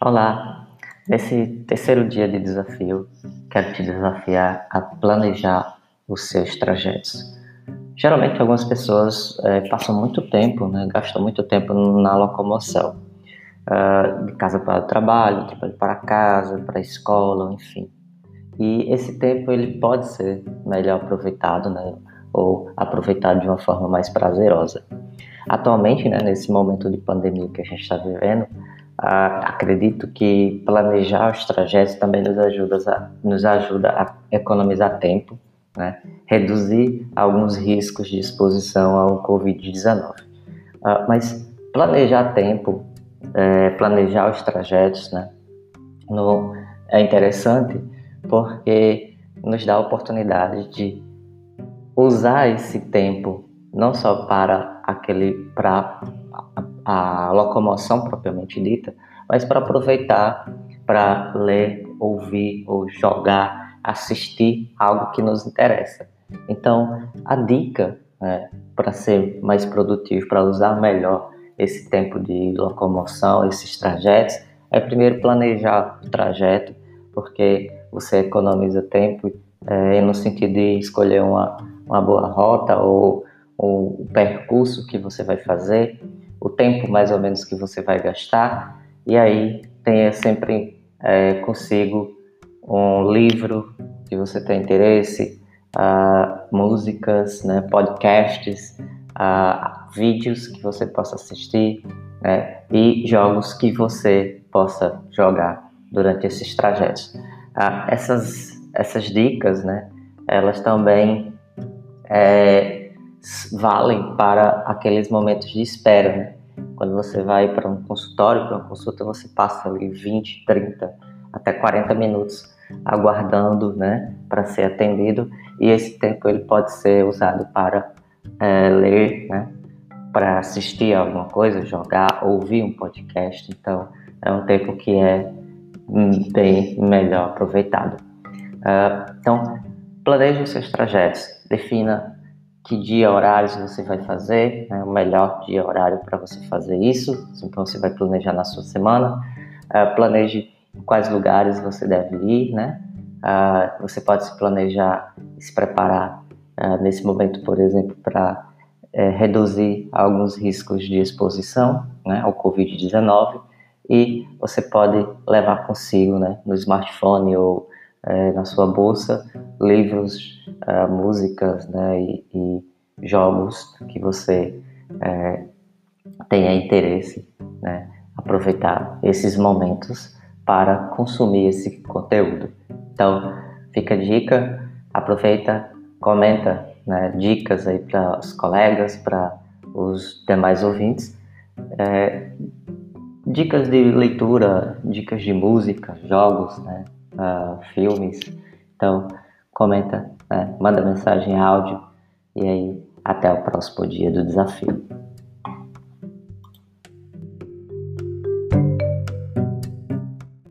Olá! Nesse terceiro dia de desafio, quero te desafiar a planejar os seus trajetos. Geralmente, algumas pessoas é, passam muito tempo, né, gastam muito tempo na locomoção, uh, de casa para o trabalho, trabalho para casa, para a escola, enfim. E esse tempo ele pode ser melhor aproveitado, né, ou aproveitado de uma forma mais prazerosa. Atualmente, né, nesse momento de pandemia que a gente está vivendo, acredito que planejar os trajetos também nos ajuda a, nos ajuda a economizar tempo, né? reduzir alguns riscos de exposição ao Covid-19. Uh, mas planejar tempo, é, planejar os trajetos, né? No, é interessante porque nos dá a oportunidade de usar esse tempo não só para aquele para a locomoção propriamente dita, mas para aproveitar para ler, ouvir ou jogar, assistir algo que nos interessa. Então, a dica né, para ser mais produtivo, para usar melhor esse tempo de locomoção, esses trajetos, é primeiro planejar o trajeto, porque você economiza tempo é, no sentido de escolher uma, uma boa rota ou, ou o percurso que você vai fazer o tempo mais ou menos que você vai gastar, e aí tenha sempre é, consigo um livro que você tem interesse, uh, músicas, né, podcasts, uh, vídeos que você possa assistir né, e jogos que você possa jogar durante esses trajetos. Uh, essas, essas dicas, né, elas também é, valem para aqueles momentos de espera. Né? Quando você vai para um consultório, para uma consulta, você passa ali 20, 30, até 40 minutos aguardando né, para ser atendido e esse tempo ele pode ser usado para é, ler, né, para assistir alguma coisa, jogar, ouvir um podcast. Então é um tempo que é bem melhor aproveitado. Uh, então planeje os seus trajetos, defina que dia, horários você vai fazer, né, o melhor dia, horário para você fazer isso. Então você vai planejar na sua semana. Uh, planeje quais lugares você deve ir, né? Uh, você pode se planejar, se preparar uh, nesse momento, por exemplo, para é, reduzir alguns riscos de exposição né, ao Covid-19 e você pode levar consigo né, no smartphone ou é, na sua bolsa livros, uh, músicas né, e, e, jogos que você é, tenha interesse, né, aproveitar esses momentos para consumir esse conteúdo. Então, fica a dica, aproveita, comenta né, dicas aí para os colegas, para os demais ouvintes. É, dicas de leitura, dicas de música, jogos, né, uh, filmes. Então, comenta, né? manda mensagem áudio e aí até o próximo dia do desafio.